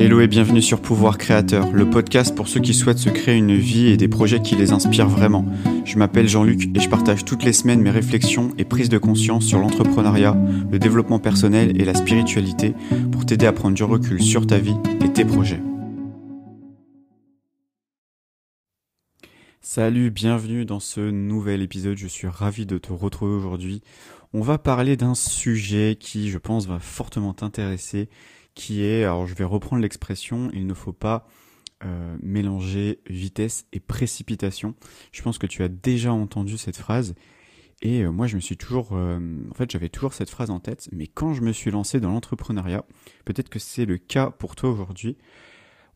Hello et bienvenue sur Pouvoir Créateur, le podcast pour ceux qui souhaitent se créer une vie et des projets qui les inspirent vraiment. Je m'appelle Jean-Luc et je partage toutes les semaines mes réflexions et prises de conscience sur l'entrepreneuriat, le développement personnel et la spiritualité pour t'aider à prendre du recul sur ta vie et tes projets. Salut, bienvenue dans ce nouvel épisode, je suis ravi de te retrouver aujourd'hui. On va parler d'un sujet qui, je pense, va fortement t'intéresser qui est, alors je vais reprendre l'expression, il ne faut pas euh, mélanger vitesse et précipitation. Je pense que tu as déjà entendu cette phrase. Et euh, moi, je me suis toujours, euh, en fait, j'avais toujours cette phrase en tête. Mais quand je me suis lancé dans l'entrepreneuriat, peut-être que c'est le cas pour toi aujourd'hui.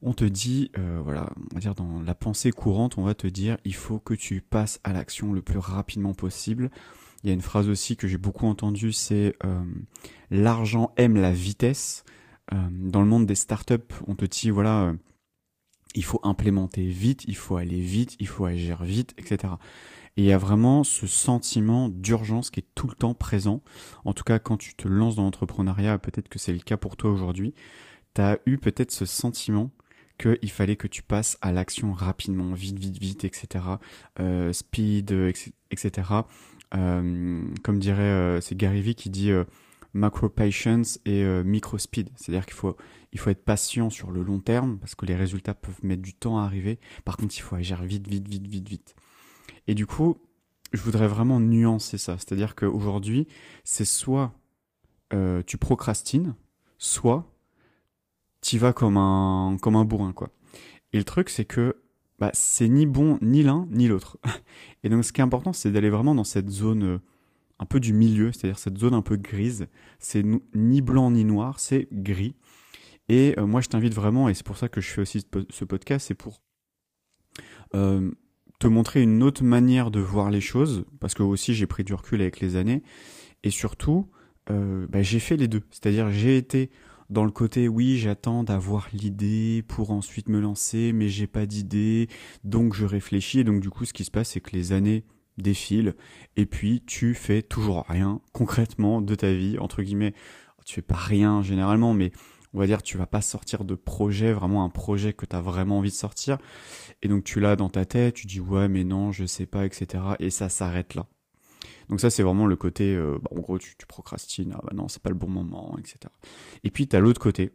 On te dit, voilà, on va dire dans la pensée courante, on va te dire, il faut que tu passes à l'action le plus rapidement possible. Il y a une phrase aussi que j'ai beaucoup entendue, c'est l'argent aime la vitesse. Euh, dans le monde des startups, on te dit voilà, euh, il faut implémenter vite, il faut aller vite, il faut agir vite, etc. Et il y a vraiment ce sentiment d'urgence qui est tout le temps présent. En tout cas, quand tu te lances dans l'entrepreneuriat, peut-être que c'est le cas pour toi aujourd'hui, tu as eu peut-être ce sentiment qu'il fallait que tu passes à l'action rapidement, vite, vite, vite, etc. Euh, speed, etc. comme dirait, c'est Gary Vee qui dit macro patience et euh, micro speed. C'est-à-dire qu'il faut, il faut être patient sur le long terme parce que les résultats peuvent mettre du temps à arriver. Par contre, il faut agir vite, vite, vite, vite, vite. Et du coup, je voudrais vraiment nuancer ça. C'est-à-dire qu'aujourd'hui, c'est soit euh, tu procrastines, soit tu vas comme un, comme un bourrin, quoi. Et le truc, c'est que bah, c'est ni bon ni l'un ni l'autre. Et donc, ce qui est important, c'est d'aller vraiment dans cette zone euh, un peu du milieu, c'est-à-dire cette zone un peu grise. C'est ni blanc ni noir, c'est gris. Et euh, moi, je t'invite vraiment, et c'est pour ça que je fais aussi ce podcast, c'est pour euh, te montrer une autre manière de voir les choses, parce que aussi j'ai pris du recul avec les années, et surtout, euh, bah, j'ai fait les deux. C'est-à-dire, j'ai été dans le côté, oui, j'attends d'avoir l'idée pour ensuite me lancer, mais j'ai pas d'idée, donc je réfléchis, et donc du coup, ce qui se passe, c'est que les années défile, et puis tu fais toujours rien concrètement de ta vie, entre guillemets. Tu fais pas rien généralement, mais on va dire tu vas pas sortir de projet, vraiment un projet que tu as vraiment envie de sortir. Et donc tu l'as dans ta tête, tu dis ouais mais non, je sais pas, etc. Et ça s'arrête là. Donc ça c'est vraiment le côté, euh, bah, en gros tu, tu procrastines, ah bah non c'est pas le bon moment, etc. Et puis tu as l'autre côté,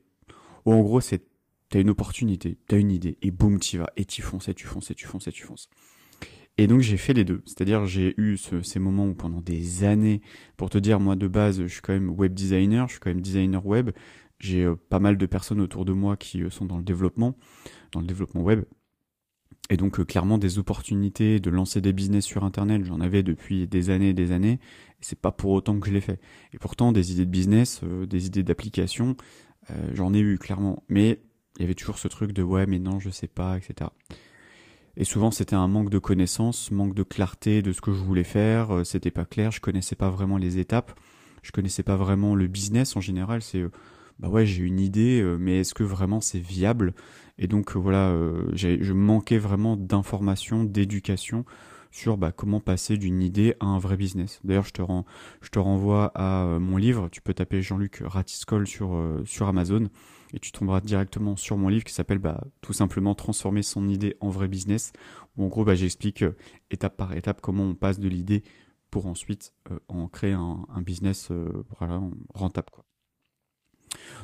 où en gros c'est t'as une opportunité, t'as une idée, et boum, tu vas, et tu fonces, et tu fonces, et tu fonces, et tu fonces. Et donc j'ai fait les deux. C'est-à-dire j'ai eu ces moments où pendant des années, pour te dire, moi de base, je suis quand même web designer, je suis quand même designer web. J'ai euh, pas mal de personnes autour de moi qui euh, sont dans le développement, dans le développement web. Et donc euh, clairement des opportunités de lancer des business sur Internet, j'en avais depuis des années et des années. C'est pas pour autant que je l'ai fait. Et pourtant des idées de business, des idées d'application, j'en ai eu clairement. Mais il y avait toujours ce truc de ouais mais non je sais pas, etc. Et souvent, c'était un manque de connaissances, manque de clarté de ce que je voulais faire. Euh, c'était pas clair. Je connaissais pas vraiment les étapes. Je connaissais pas vraiment le business en général. C'est, euh, bah ouais, j'ai une idée, euh, mais est-ce que vraiment c'est viable? Et donc voilà, je manquais vraiment d'informations, d'éducation sur bah, comment passer d'une idée à un vrai business. D'ailleurs, je te, rends, je te renvoie à mon livre. Tu peux taper Jean-Luc Ratiscol sur, sur Amazon et tu tomberas directement sur mon livre qui s'appelle bah, tout simplement transformer son idée en vrai business où en gros bah, j'explique euh, étape par étape comment on passe de l'idée pour ensuite euh, en créer un, business euh, rentable quoi.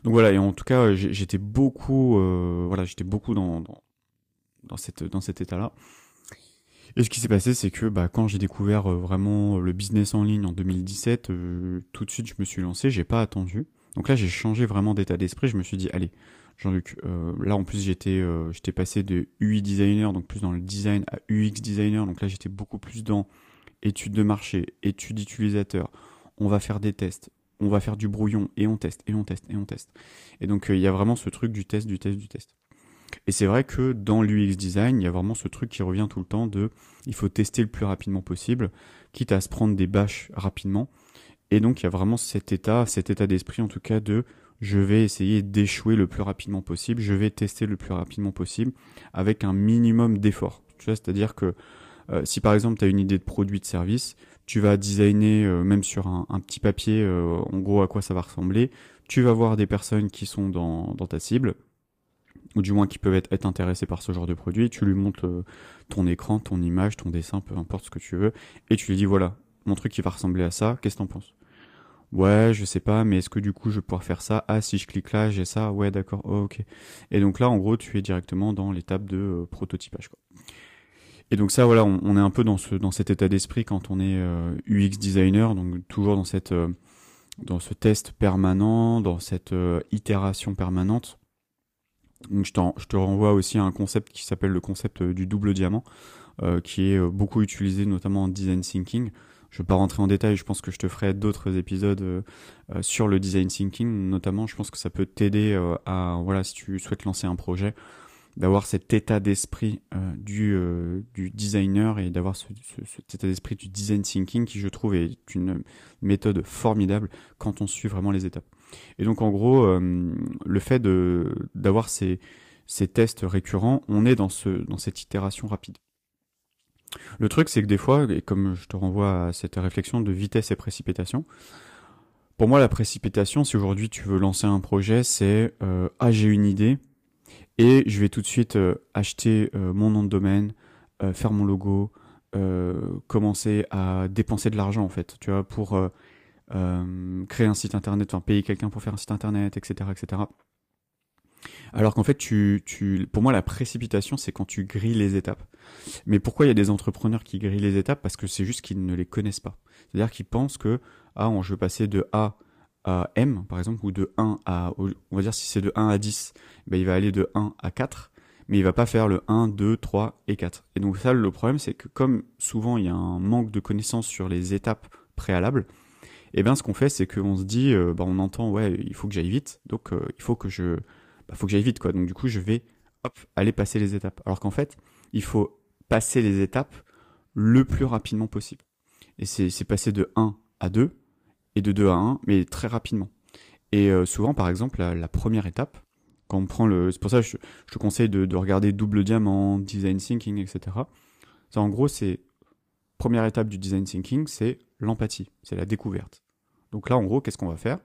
Donc voilà et en tout cas j'étais beaucoup voilà j'étais beaucoup dans, dans, cet état là. Et ce qui s'est passé, c'est que bah, quand j'ai découvert vraiment le business en ligne en 2017, tout de suite je me suis lancé, j'ai pas attendu. Donc là, j'ai changé vraiment d'état d'esprit. Je me suis dit, allez, Jean-Luc, euh, là en plus j'étais euh, j'étais passé de UI designer, donc plus dans le design, à UX designer. Donc là, j'étais beaucoup plus dans études de marché, études d'utilisateur. On va faire des tests, on va faire du brouillon et on teste et on teste et on teste. Et donc euh, il y a vraiment ce truc du test, du test, du test. Et c'est vrai que dans l'UX design, il y a vraiment ce truc qui revient tout le temps de il faut tester le plus rapidement possible, quitte à se prendre des bâches rapidement. Et donc il y a vraiment cet état, cet état d'esprit en tout cas de je vais essayer d'échouer le plus rapidement possible, je vais tester le plus rapidement possible avec un minimum d'effort. C'est-à-dire que euh, si par exemple tu as une idée de produit de service, tu vas designer euh, même sur un, petit papier euh, en gros à quoi ça va ressembler, tu vas voir des personnes qui sont dans, ta cible, ou du moins qui peuvent être, intéressés par ce genre de produit. Tu lui montres ton écran, ton image, ton dessin, peu importe ce que tu veux, et tu lui dis voilà, mon truc qui va ressembler à ça, qu'est-ce que t'en penses? Ouais, je sais pas, mais est-ce que du coup je vais pouvoir faire ça? Ah, si je clique là, j'ai ça. Ouais, d'accord. Oh, ok. Et donc là, en gros, tu es directement dans l'étape de euh, prototypage. Et donc ça, voilà, on, est un peu dans ce dans cet état d'esprit quand on est euh, UX designer, donc toujours euh, dans ce test permanent, dans cette itération permanente. Donc je te renvoie aussi à un concept qui s'appelle le concept du double diamant, qui est beaucoup utilisé notamment en design thinking. Je ne vais pas rentrer en détail, je pense que je te ferai d'autres épisodes euh, euh, sur le design thinking, notamment. Je pense que ça peut t'aider euh, à, voilà, si tu souhaites lancer un projet, d'avoir cet état d'esprit du, designer et d'avoir ce, cet état d'esprit du design thinking qui, je trouve, est une méthode formidable quand on suit vraiment les étapes. Et donc, en gros, le fait d'avoir ces, ces tests récurrents, on est dans, ce, dans cette itération rapide. Le truc, c'est que des fois, et comme je te renvoie à cette réflexion de vitesse et précipitation, pour moi, la précipitation, si aujourd'hui tu veux lancer un projet, c'est euh, ah j'ai une idée et je vais tout de suite euh, acheter euh, mon nom de domaine, faire mon logo, commencer à dépenser de l'argent en fait, tu vois, pour créer un site internet, enfin payer quelqu'un pour faire un site internet, etc., etc. Alors qu'en fait, tu, tu, pour moi, la précipitation, c'est quand tu grilles les étapes. Mais pourquoi il y a des entrepreneurs qui grillent les étapes? Parce que c'est juste qu'ils ne les connaissent pas. C'est-à-dire qu'ils pensent que, ah, je veux passer de A à M, par exemple, ou de 1 à, on va dire si c'est de 1 à 10, ben, il va aller de 1 à 4, mais il va pas faire le 1, 2, 3 et 4. Et donc ça, le problème, c'est que comme souvent il y a un manque de connaissances sur les étapes préalables, et eh bien ce qu'on fait, c'est qu'on se dit, euh, ben, on entend, ouais, il faut que j'aille vite, donc euh, il faut que je bah, faut que j'aille vite, quoi. Donc du coup, je vais aller passer les étapes. Alors qu'en fait, il faut passer les étapes le plus rapidement possible. Et c'est passer de 1 à 2 et de 2 à 1, mais très rapidement. Et euh, souvent, par exemple, la, première étape, quand on prend le, c'est pour ça que je, te conseille de, de, regarder double diamant, design thinking, etc. Ça, en gros, c'est première étape du design thinking, c'est l'empathie, c'est la découverte. Donc là, en gros, qu'est-ce qu'on va faire?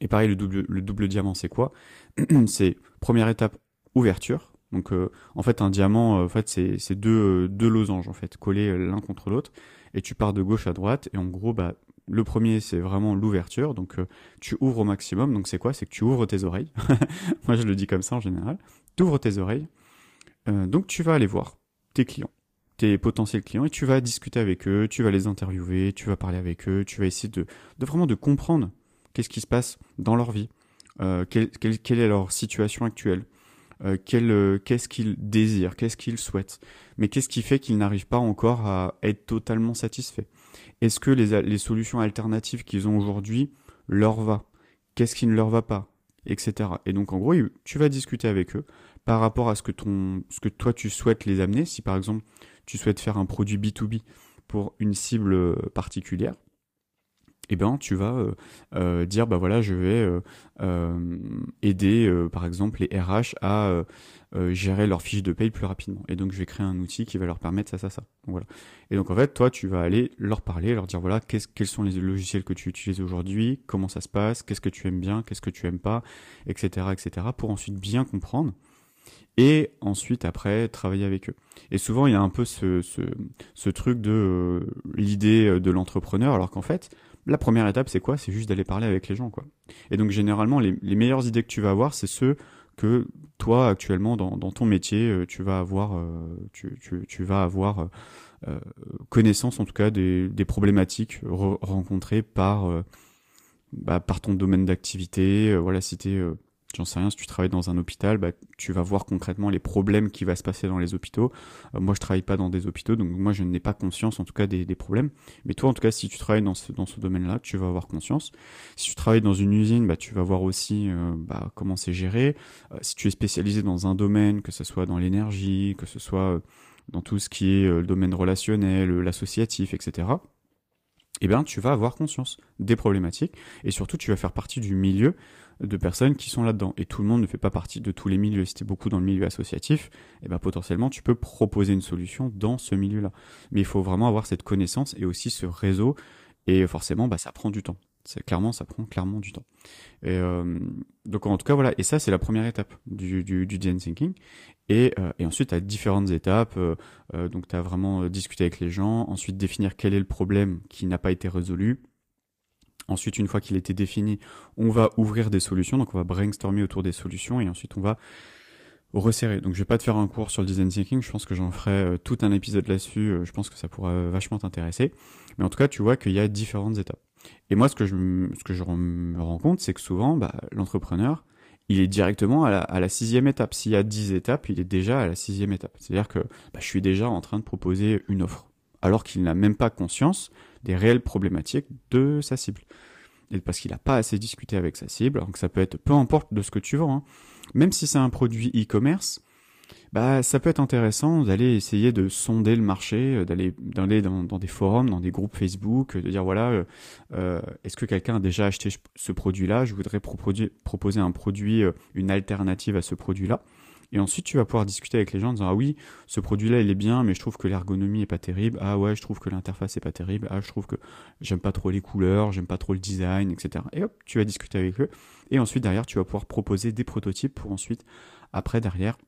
Et pareil, le double, le double diamant, c'est quoi? C'est première étape, ouverture. Donc euh, en fait, un diamant, euh, en fait, c'est deux, euh, deux losanges en fait, collés l'un contre l'autre. Et tu pars de gauche à droite. Et en gros, bah, le premier, c'est vraiment l'ouverture. Donc tu ouvres au maximum. Donc c'est quoi? C'est que tu ouvres tes oreilles. Moi, je le dis comme ça en général. Tu ouvres tes oreilles. donc tu vas aller voir tes clients tes potentiels clients et tu vas discuter avec eux, tu vas les interviewer, tu vas parler avec eux, tu vas essayer de, de vraiment de comprendre qu'est-ce qui se passe dans leur vie, euh, quelle, est leur situation actuelle, euh, euh, qu'est-ce qu'ils désirent, qu'est-ce qu'ils souhaitent, mais qu'est-ce qui fait qu'ils n'arrivent pas encore à être totalement satisfaits? Est-ce que les, solutions alternatives qu'ils ont aujourd'hui leur va? Qu'est-ce qui ne leur va pas? Etc. Et donc en gros, tu vas discuter avec eux par rapport à ce que toi tu souhaites les amener. Si par exemple tu souhaites faire un produit B2B pour une cible particulière, eh ben tu vas euh, euh, dire bah voilà je vais euh, aider par exemple les RH à gérer leurs fiches de paye plus rapidement. Et donc je vais créer un outil qui va leur permettre ça ça ça. Voilà. Et donc en fait toi tu vas aller leur parler leur dire voilà quels sont les logiciels que tu utilises aujourd'hui comment ça se passe qu'est-ce que tu aimes bien qu'est-ce que tu aimes pas etc etc pour ensuite bien comprendre et ensuite après travailler avec eux. Et souvent il y a un peu ce, ce truc de l'idée de l'entrepreneur, alors qu'en fait la première étape, c'est quoi? C'est juste d'aller parler avec les gens, quoi. Et donc généralement, les, meilleures idées que tu vas avoir, c'est ceux que toi actuellement dans, ton métier, euh, tu vas avoir, euh, tu, vas avoir euh, connaissance en tout cas des, problématiques rencontrées par bah, par ton domaine d'activité. voilà, si t'es j'en sais rien, si tu travailles dans un hôpital, bah, tu vas voir concrètement les problèmes qui va se passer dans les hôpitaux. Euh, moi, je travaille pas dans des hôpitaux, donc moi, je n'ai pas conscience, en tout cas, des, problèmes. Mais toi, en tout cas, si tu travailles dans ce, dans ce domaine-là, tu vas avoir conscience. Si tu travailles dans une usine, bah, tu vas voir aussi euh, bah, comment c'est géré. Euh, si tu es spécialisé dans un domaine, que ce soit dans l'énergie, que ce soit dans tout ce qui est le domaine relationnel, l'associatif, etc., eh bien, tu vas avoir conscience des problématiques et surtout, tu vas faire partie du milieu de personnes qui sont là-dedans. Et tout le monde ne fait pas partie de tous les milieux. Si tu es beaucoup dans le milieu associatif, eh ben potentiellement tu peux proposer une solution dans ce milieu-là. Mais il faut vraiment avoir cette connaissance et aussi ce réseau. Et forcément, bah, ça prend du temps. C'est clairement, ça prend clairement du temps. Et euh, donc en tout cas voilà. Et ça c'est la première étape du, du, design thinking. Et, euh, et ensuite, tu as différentes étapes. Euh, donc, tu as vraiment discuté avec les gens. Ensuite, définir quel est le problème qui n'a pas été résolu. Ensuite, une fois qu'il été défini, on va ouvrir des solutions. Donc, on va brainstormer autour des solutions. Et ensuite, on va resserrer. Donc, je vais pas te faire un cours sur le design thinking. Je pense que j'en ferai tout un épisode là-dessus. Je pense que ça pourra vachement t'intéresser. Mais en tout cas, tu vois qu'il y a différentes étapes. Et moi, ce que je, ce que je me rends compte, c'est que souvent, bah, l'entrepreneur, il est directement à la, à la sixième étape. S'il y a dix étapes, il est déjà à la sixième étape. C'est-à-dire que bah, je suis déjà en train de proposer une offre, alors qu'il n'a même pas conscience des réelles problématiques de sa cible. Et parce qu'il n'a pas assez discuté avec sa cible, donc ça peut être peu importe de ce que tu vends. Hein. Même si c'est un produit e-commerce, bah ça peut être intéressant d'aller essayer de sonder le marché, euh, d'aller dans, des forums, dans des groupes Facebook, de dire voilà, euh, euh est-ce que quelqu'un a déjà acheté ce produit-là? Je voudrais proposer, un produit, euh, une alternative à ce produit-là. Et ensuite, tu vas pouvoir discuter avec les gens en disant ah oui, ce produit-là il est bien, mais je trouve que l'ergonomie est pas terrible. Ah ouais, je trouve que l'interface est pas terrible. Ah je trouve que j'aime pas trop les couleurs, j'aime pas trop le design, etc. Et hop, tu vas discuter avec eux. Et ensuite derrière, tu vas pouvoir proposer des prototypes pour ensuite, après derrière,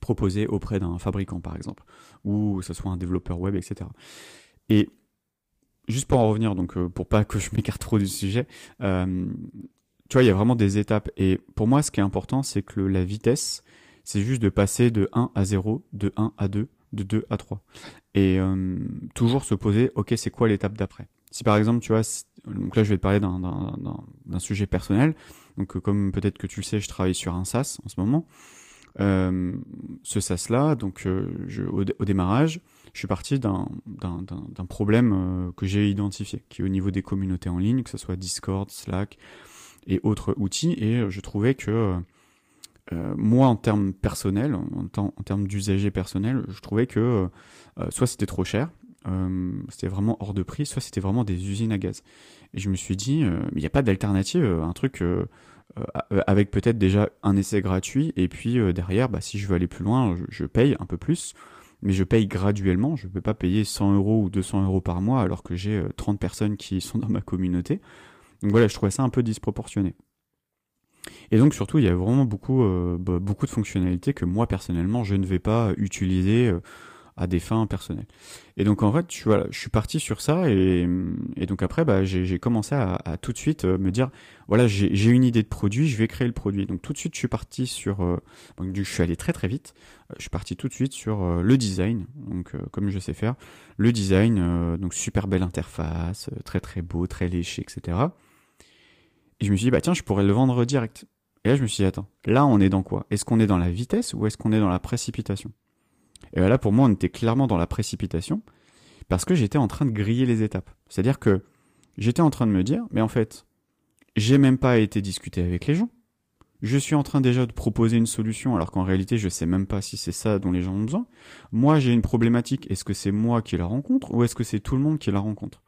proposer auprès d'un fabricant par exemple, ou que ce soit un développeur web, etc. Et juste pour en revenir, donc euh, pour pas que je m'écarte trop du sujet, euh, tu vois, il y a vraiment des étapes. Et pour moi, ce qui est important, c'est que la vitesse, c'est juste de passer de 1 à 0, de 1 à 2, de 2 à 3. Et euh, toujours se poser, ok, c'est quoi l'étape d'après? Si par exemple, tu vois, donc là je vais te parler d'un sujet personnel, donc comme peut-être que tu le sais, je travaille sur un SaaS en ce moment. Euh, ce SaaS-là, donc euh, je, au, démarrage, je suis parti d'un problème euh, que j'ai identifié, qui est au niveau des communautés en ligne, que ce soit Discord, Slack et autres outils, et je trouvais que moi, en termes personnels, en, en termes d'usager personnel, je trouvais que soit c'était trop cher, c'était vraiment hors de prix, soit c'était vraiment des usines à gaz. Et je me suis dit, il n'y a pas d'alternative, un truc euh, avec peut-être déjà un essai gratuit et puis euh, derrière, bah, si je veux aller plus loin, je, paye un peu plus, mais je paye graduellement. Je ne peux pas payer 100 euros ou 200 euros par mois alors que j'ai 30 euh, personnes qui sont dans ma communauté. Donc voilà, je trouvais ça un peu disproportionné. Et donc surtout, il y a vraiment beaucoup, bah, beaucoup de fonctionnalités que moi personnellement, je ne vais pas utiliser à des fins personnelles. Et donc en fait, je, suis parti sur ça et, donc après, bah, j'ai commencé à, tout de suite euh, me dire, voilà, j'ai une idée de produit, je vais créer le produit. Donc tout de suite, je suis parti sur, euh, donc je suis allé très très vite. Euh, je suis parti tout de suite sur le design, donc comme je sais faire, le design, donc super belle interface, très très beau, très léché, etc. Et je me suis dit, bah tiens, je pourrais le vendre direct. Et là, je me suis dit, attends, là, on est dans quoi? Est-ce qu'on est dans la vitesse ou est-ce qu'on est dans la précipitation? Et là, pour moi, on était clairement dans la précipitation parce que j'étais en train de griller les étapes. C'est-à-dire que j'étais en train de me dire, mais en fait, j'ai même pas été discuté avec les gens. Je suis en train déjà de proposer une solution alors qu'en réalité, je sais même pas si c'est ça dont les gens ont besoin. Moi, j'ai une problématique. Est-ce que c'est moi qui la rencontre ou est-ce que c'est tout le monde qui la rencontre?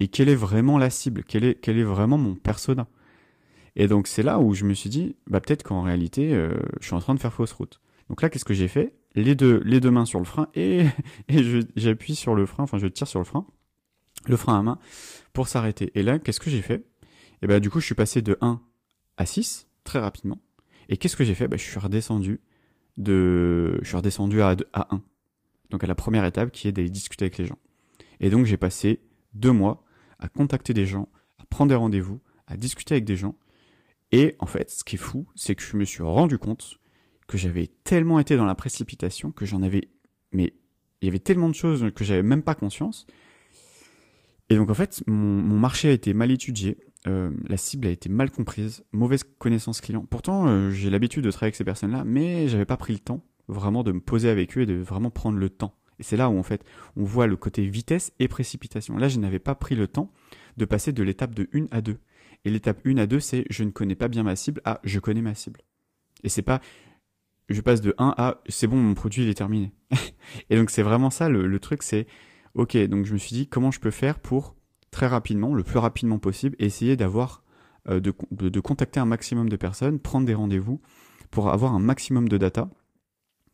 Et quelle est vraiment la cible? Quel est, quel est vraiment mon persona? Et donc, c'est là où je me suis dit, bah peut-être qu'en réalité, euh, je suis en train de faire fausse route. Donc là, qu'est-ce que j'ai fait? Les deux, les deux mains sur le frein et, et j'appuie sur le frein, enfin je tire sur le frein, le frein à main, pour s'arrêter. Et là, qu'est-ce que j'ai fait? Et ben du coup, je suis passé de 1 à 6 très rapidement. Et qu'est-ce que j'ai fait? Ben, Je suis redescendu de, je suis redescendu à, à 1. Donc à la première étape qui est d'aller discuter avec les gens. Et donc j'ai passé deux mois à contacter des gens, à prendre des rendez-vous, à discuter avec des gens. Et en fait, ce qui est fou, c'est que je me suis rendu compte que j'avais tellement été dans la précipitation que j'en avais, mais il y avait tellement de choses que j'avais même pas conscience. Et donc en fait, mon, marché a été mal étudié, euh, la cible a été mal comprise, mauvaise connaissance client. Pourtant, euh, j'ai l'habitude de travailler avec ces personnes-là, mais j'avais pas pris le temps vraiment de me poser avec eux et de vraiment prendre le temps. Et c'est là où en fait, on voit le côté vitesse et précipitation. Là, je n'avais pas pris le temps de passer de l'étape de 1 à 2. Et l'étape 1 à 2, c'est je ne connais pas bien ma cible à je connais ma cible. Et c'est pas je passe de 1 à c'est bon, mon produit il est terminé. et donc c'est vraiment ça le, truc, c'est ok, donc je me suis dit comment je peux faire pour très rapidement, le plus rapidement possible, essayer d'avoir euh, de, de, contacter un maximum de personnes, prendre des rendez-vous pour avoir un maximum de data.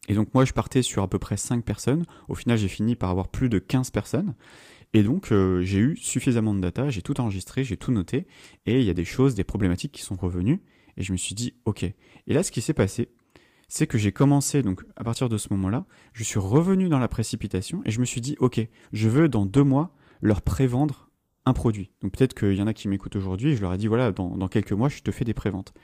Et donc moi je partais sur à peu près 5 personnes. Au final j'ai fini par avoir plus de 15 personnes. Et donc euh, j'ai eu suffisamment de data, j'ai tout enregistré, j'ai tout noté, et il y a des choses, des problématiques qui sont revenues, et je me suis dit ok. Et là ce qui s'est passé, c'est que j'ai commencé, donc à partir de ce moment-là, je suis revenu dans la précipitation, et je me suis dit ok, je veux dans deux mois leur prévendre un produit. Donc peut-être qu'il y en a qui m'écoutent aujourd'hui, je leur ai dit voilà, dans quelques mois je te fais des préventes.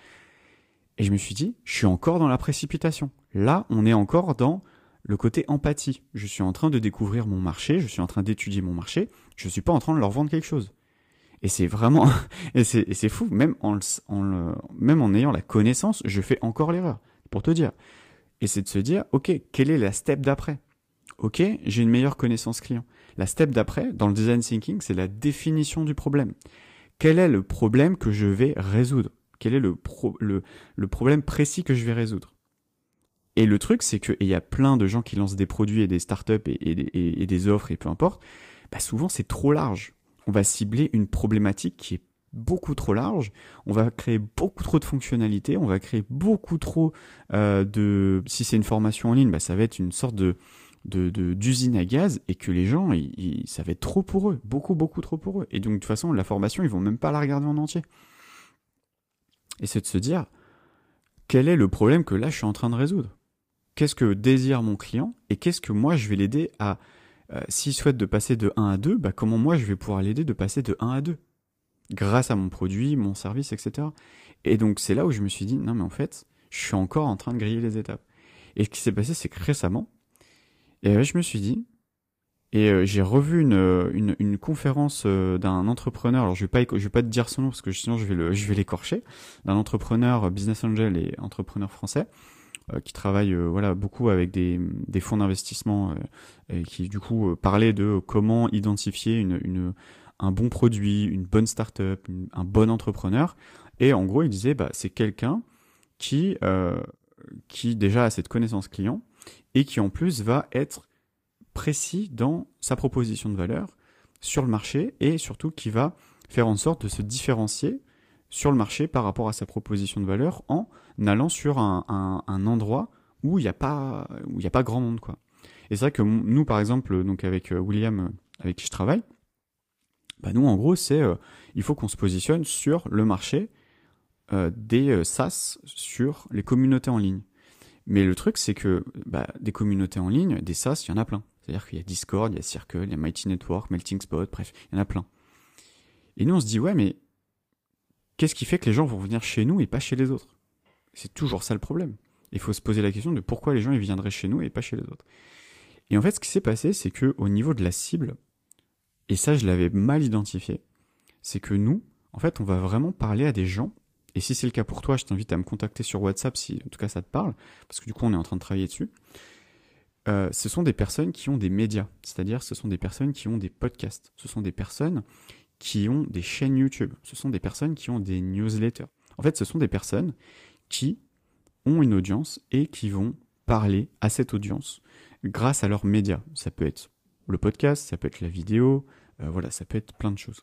Et je me suis dit, je suis encore dans la précipitation. Là, on est encore dans le côté empathie. Je suis en train de découvrir mon marché, je suis en train d'étudier mon marché, je ne suis pas en train de leur vendre quelque chose. Et c'est vraiment, et c'est fou, même en, en même en ayant la connaissance, je fais encore l'erreur, pour te dire. Et c'est de se dire, ok, quelle est la step d'après? Ok, j'ai une meilleure connaissance client. La step d'après, dans le design thinking, c'est la définition du problème. Quel est le problème que je vais résoudre? Quel est le, problème précis que je vais résoudre Et le truc, c'est qu'il y a plein de gens qui lancent des produits et des startups et, des offres et peu importe. Bah souvent, c'est trop large. On va cibler une problématique qui est beaucoup trop large, on va créer beaucoup trop de fonctionnalités, on va créer beaucoup trop euh, de... Si c'est une formation en ligne, bah, ça va être une sorte d'usine à gaz et que les gens, ça va être trop pour eux, beaucoup, beaucoup trop pour eux. Et donc, de toute façon, la formation, ils vont même pas la regarder en entier. Et c'est de se dire, quel est le problème que là je suis en train de résoudre? Qu'est-ce que désire mon client et qu'est-ce que moi je vais l'aider à... Euh, s'il souhaite de passer de 1 à 2, bah comment moi je vais pouvoir l'aider de passer de 1 à 2 Grâce à mon produit, mon service, etc. Et donc c'est là où je me suis dit, non mais en fait, je suis encore en train de griller les étapes. Et ce qui s'est passé, c'est que récemment, et je me suis dit, et euh, j'ai revu une, euh, une, une conférence euh, d'un entrepreneur. Alors je vais pas je vais pas te dire son nom parce que sinon je vais le je vais l'écorcher. D'un entrepreneur business angel et entrepreneur français qui travaille voilà beaucoup avec des, des fonds d'investissement et qui du coup parlait de comment identifier une, une un bon produit, une bonne startup, un bon entrepreneur. Et en gros il disait bah c'est quelqu'un qui qui déjà a cette connaissance client et qui en plus va être précis dans sa proposition de valeur sur le marché et surtout qui va faire en sorte de se différencier sur le marché par rapport à sa proposition de valeur en allant sur un, endroit où il n'y a pas a pas grand monde quoi. Et c'est vrai que nous par exemple donc avec euh, William euh, avec qui je travaille, bah nous en gros c'est euh, il faut qu'on se positionne sur le marché des SaaS sur les communautés en ligne. Mais le truc c'est que bah, des communautés en ligne, des SaaS, il y en a plein. C'est-à-dire qu'il y a Discord, il y a Circle, il y a Mighty Network, Melting Spot, bref, il y en a plein. Et nous, on se dit, ouais, mais qu'est-ce qui fait que les gens vont venir chez nous et pas chez les autres? C'est toujours ça le problème. Il faut se poser la question de pourquoi les gens ils viendraient chez nous et pas chez les autres. Et en fait, ce qui s'est passé, c'est que au niveau de la cible, et ça, je l'avais mal identifié, c'est que nous, en fait, on va vraiment parler à des gens. Et si c'est le cas pour toi, je t'invite à me contacter sur WhatsApp si en tout cas ça te parle, parce que du coup, on est en train de travailler dessus. Euh, ce sont des personnes qui ont des médias, c'est-à-dire ce sont des personnes qui ont des podcasts, ce sont des personnes qui ont des chaînes YouTube, ce sont des personnes qui ont des newsletters. En fait, ce sont des personnes qui ont une audience et qui vont parler à cette audience grâce à leurs médias. Ça peut être le podcast, ça peut être la vidéo, euh, voilà, ça peut être plein de choses.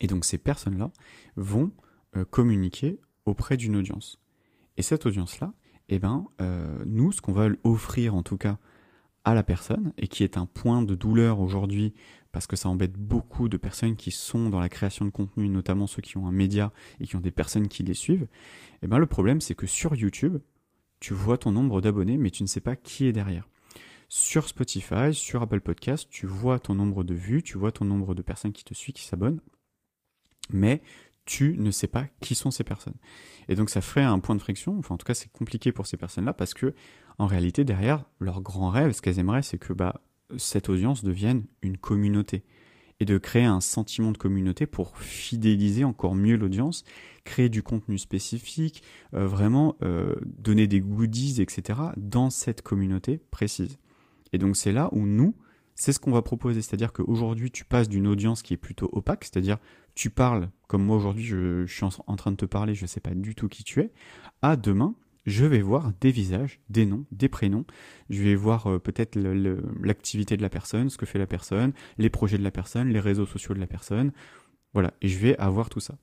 Et donc ces personnes-là vont euh, communiquer auprès d'une audience. Et cette audience-là, eh ben, euh, nous, ce qu'on va offrir en tout cas à la personne, et qui est un point de douleur aujourd'hui, parce que ça embête beaucoup de personnes qui sont dans la création de contenu, notamment ceux qui ont un média et qui ont des personnes qui les suivent, eh ben, le problème c'est que sur YouTube, tu vois ton nombre d'abonnés, mais tu ne sais pas qui est derrière. Sur Spotify, sur Apple Podcast, tu vois ton nombre de vues, tu vois ton nombre de personnes qui te suivent, qui s'abonnent, mais tu ne sais pas qui sont ces personnes. Et donc ça ferait un point de friction, enfin en tout cas c'est compliqué pour ces personnes-là parce que en réalité derrière leur grand rêve, ce qu'elles aimeraient c'est que bah cette audience devienne une communauté et de créer un sentiment de communauté pour fidéliser encore mieux l'audience, créer du contenu spécifique, euh, vraiment euh, donner des goodies, etc. dans cette communauté précise. Et donc c'est là où nous, c'est ce qu'on va proposer. C'est-à-dire qu'aujourd'hui, tu passes d'une audience qui est plutôt opaque, c'est-à-dire tu parles, comme moi aujourd'hui, je, suis en, train de te parler, je ne sais pas du tout qui tu es, à demain, je vais voir des visages, des noms, des prénoms. Je vais voir euh, peut-être l'activité de la personne, ce que fait la personne, les projets de la personne, les réseaux sociaux de la personne. Voilà, et je vais avoir tout ça.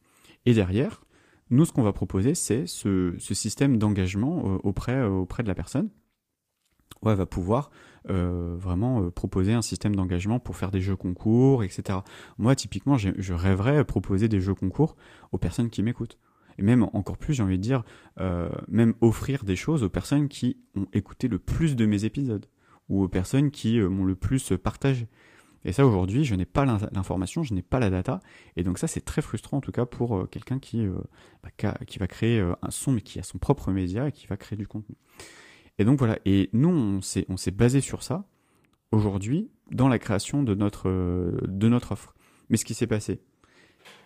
Et derrière, nous, ce qu'on va proposer, c'est ce, système d'engagement euh, euh, auprès de la personne ouais, va pouvoir euh, vraiment euh, proposer un système d'engagement pour faire des jeux concours, etc. Moi, typiquement, je rêverais proposer des jeux concours aux personnes qui m'écoutent. Et même encore plus, j'ai envie de dire, euh, même offrir des choses aux personnes qui ont écouté le plus de mes épisodes ou aux personnes qui m'ont le plus partagé. Et ça, aujourd'hui, je n'ai pas l'information, je n'ai pas la data. Et donc ça, c'est très frustrant, en tout cas, pour quelqu'un qui, bah, qui va créer un son, mais qui a son propre média et qui va créer du contenu. Et donc voilà, et nous, on s'est, on s'est basé sur ça aujourd'hui dans la création de notre, de notre offre. Mais ce qui s'est passé,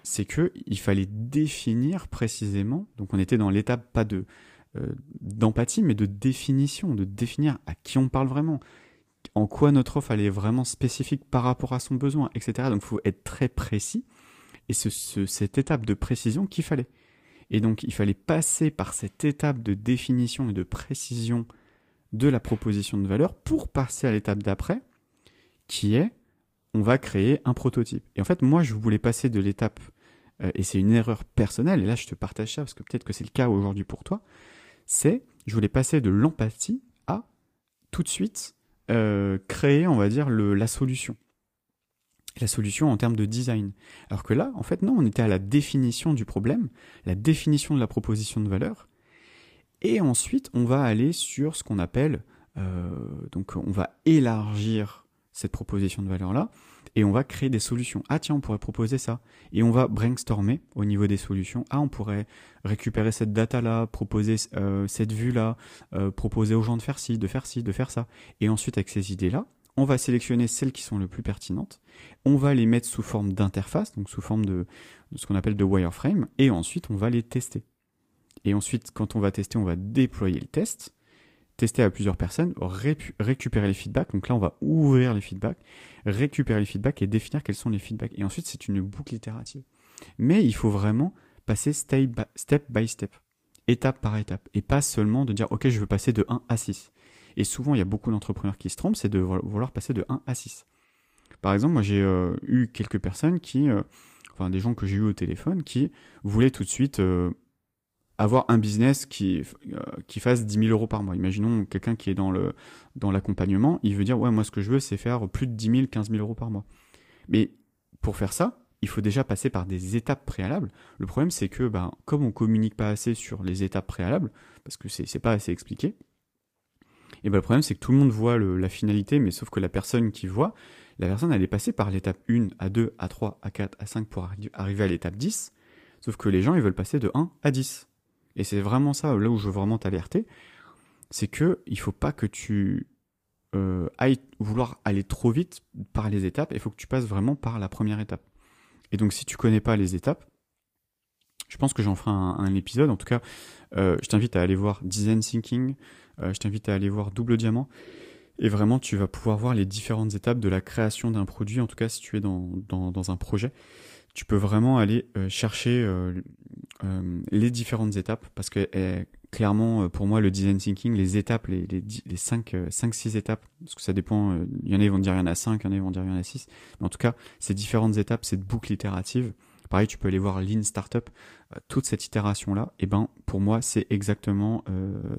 c'est que il fallait définir précisément, donc on était dans l'étape pas de euh, d'empathie, mais de définition, de définir à qui on parle vraiment, en quoi notre offre elle est vraiment spécifique par rapport à son besoin, etc. Donc il faut être très précis, et c'est ce, cette étape de précision qu'il fallait. Et donc il fallait passer par cette étape de définition et de précision de la proposition de valeur pour passer à l'étape d'après, qui est on va créer un prototype. Et en fait, moi, je voulais passer de l'étape, euh, et c'est une erreur personnelle, et là, je te partage ça parce que peut-être que c'est le cas aujourd'hui pour toi, c'est, je voulais passer de l'empathie à tout de suite euh, créer, on va dire, le, la solution. La solution en termes de design. Alors que là, en fait, non, on était à la définition du problème, la définition de la proposition de valeur, et ensuite, on va aller sur ce qu'on appelle, euh, donc on va élargir cette proposition de valeur-là, et on va créer des solutions. Ah tiens, on pourrait proposer ça. Et on va brainstormer au niveau des solutions. Ah, on pourrait récupérer cette data-là, proposer euh, cette vue-là, euh, proposer aux gens de faire ci, de faire ci, de faire ça. Et ensuite, avec ces idées-là, on va sélectionner celles qui sont les plus pertinentes. On va les mettre sous forme d'interface, donc sous forme de, de ce qu'on appelle de wireframe, et ensuite on va les tester. Et ensuite, quand on va tester, on va déployer le test, tester à plusieurs personnes, récupérer les feedbacks. Donc là, on va ouvrir les feedbacks, récupérer les feedbacks et définir quels sont les feedbacks. Et ensuite, c'est une boucle itérative. Mais il faut vraiment passer step by step, étape par étape, et pas seulement de dire, OK, je veux passer de 1 à 6. Et souvent, il y a beaucoup d'entrepreneurs qui se trompent, c'est de vouloir passer de 1 à 6. Par exemple, moi, j'ai euh, eu quelques personnes qui, euh, enfin, des gens que j'ai eu au téléphone qui voulaient tout de suite euh, avoir un business qui, euh, qui fasse 10 000 euros par mois. Imaginons quelqu'un qui est dans dans l'accompagnement, il veut dire ouais moi ce que je veux c'est faire plus de 10 000, 15 000 euros par mois. Mais pour faire ça, il faut déjà passer par des étapes préalables. Le problème c'est que ben, comme on communique pas assez sur les étapes préalables, parce que c'est pas assez expliqué, et ben le problème c'est que tout le monde voit la finalité, mais sauf que la personne qui voit, la personne elle est passée par l'étape 1 à 2 à 3 à 4 à 5 pour arriver à l'étape 10, sauf que les gens ils veulent passer de 1 à 10. Et c'est vraiment ça, là où je veux vraiment t'alerter, c'est que il faut pas que tu euh, ailles vouloir aller trop vite par les étapes, il faut que tu passes vraiment par la première étape. Et donc si tu connais pas les étapes, je pense que j'en ferai un, épisode. En tout cas, euh, je t'invite à aller voir Design Thinking, euh, je t'invite à aller voir Double Diamant. Et vraiment, tu vas pouvoir voir les différentes étapes de la création d'un produit, en tout cas si tu es dans, dans, un projet tu peux vraiment aller chercher euh, euh, les différentes étapes parce que eh, clairement pour moi le design thinking les étapes les les, les 5 5 6 étapes parce que ça dépend il y en a qui vont dire il y en a 5 il y en a qui vont dire il y en a 6 mais en tout cas ces différentes étapes cette boucle itérative pareil tu peux aller voir lean startup toute cette itération là et eh ben pour moi c'est exactement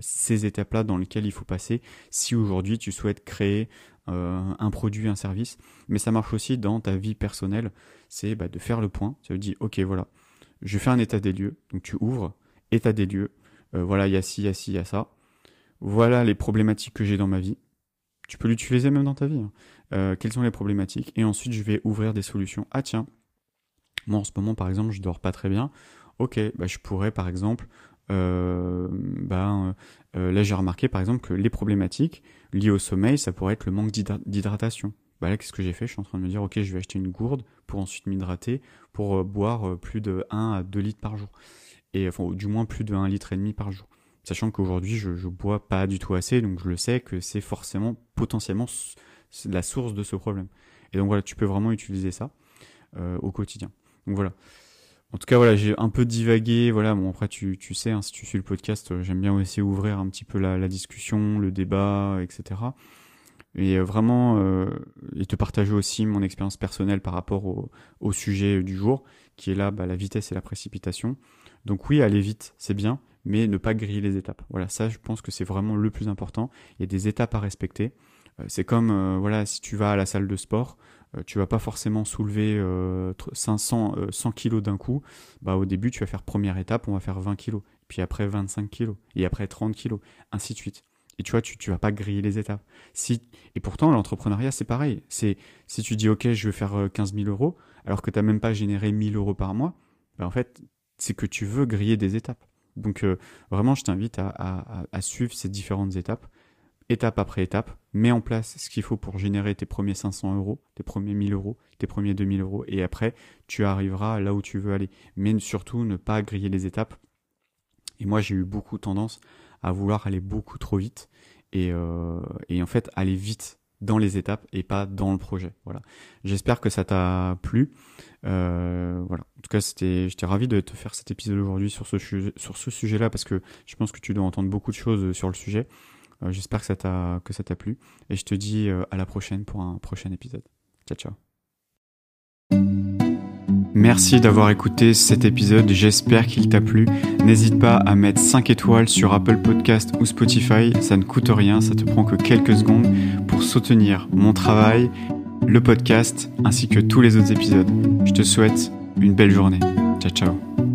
ces étapes là dans lesquelles il faut passer si aujourd'hui tu souhaites créer un produit un service mais ça marche aussi dans ta vie personnelle c'est bah, de faire le point. Ça veut dire, ok, voilà, je fais un état des lieux. Donc tu ouvres, état des lieux. Euh, voilà, il y a ci, il y a ci, il y a ça. Voilà les problématiques que j'ai dans ma vie. Tu peux l'utiliser même dans ta vie. Hein. Euh, quelles sont les problématiques? Et ensuite, je vais ouvrir des solutions. Ah tiens, moi en ce moment, par exemple, je dors pas très bien. Ok, bah, je pourrais, par exemple, bah, là j'ai remarqué, par exemple, que les problématiques liées au sommeil, ça pourrait être le manque d'hydratation bah là, qu'est-ce que j'ai fait? Je suis en train de me dire, ok, je vais acheter une gourde pour ensuite m'hydrater, pour euh, boire euh, plus de 1 à 2 litres par jour. Et enfin, du moins plus de 1 litre et demi par jour. Sachant qu'aujourd'hui, je, je bois pas du tout assez, donc je le sais que c'est forcément, potentiellement, la source de ce problème. Et donc voilà, tu peux vraiment utiliser ça euh, au quotidien. Donc voilà. En tout cas, voilà, j'ai un peu divagué. Voilà, bon après tu, sais, hein, si tu suis le podcast, j'aime bien aussi ouvrir un petit peu la, la discussion, le débat, etc et euh, vraiment euh, et te partager aussi mon expérience personnelle par rapport au, sujet du jour, qui est là bah, la vitesse et la précipitation. Donc oui, aller vite, c'est bien, mais ne pas griller les étapes. Voilà, ça, je pense que c'est vraiment le plus important. Il y a des étapes à respecter. Euh, c'est comme, euh, voilà, si tu vas à la salle de sport, tu vas pas forcément soulever 500, 100 kilos d'un coup. Bah, au début, tu vas faire première étape, on va faire 20 kilos, puis après 25 kilos, et après 30 kilos, ainsi de suite. Tu vois, tu, tu vas pas griller les étapes. Et pourtant, l'entrepreneuriat, c'est pareil. C'est, si tu dis, OK, je veux faire 15 000 euros, alors que tu n'as même pas généré 1000 euros par mois, bah, en fait, c'est que tu veux griller des étapes. Donc, vraiment, je t'invite à, suivre ces différentes étapes étape après étape, mets en place ce qu'il faut pour générer tes premiers 500 euros, tes premiers 1000 euros, tes premiers 2000 euros, et après, tu arriveras là où tu veux aller. Mais surtout, ne pas griller les étapes. Et moi, j'ai eu beaucoup tendance à vouloir aller beaucoup trop vite, et, euh, en fait, aller vite dans les étapes et pas dans le projet. Voilà. J'espère que ça t'a plu. Euh, voilà. En tout cas, c'était, j'étais ravi de te faire cet épisode aujourd'hui sur ce, sur ce sujet-là parce que je pense que tu dois entendre beaucoup de choses sur le sujet. Euh, j'espère que ça t'a que ça t'a plu et je te dis euh, à la prochaine pour un prochain épisode. Ciao ciao. Merci d'avoir écouté cet épisode, j'espère qu'il t'a plu. N'hésite pas à mettre 5 étoiles sur Apple Podcast ou Spotify, ça ne coûte rien, ça te prend que quelques secondes pour soutenir mon travail, le podcast ainsi que tous les autres épisodes. Je te souhaite une belle journée. Ciao ciao.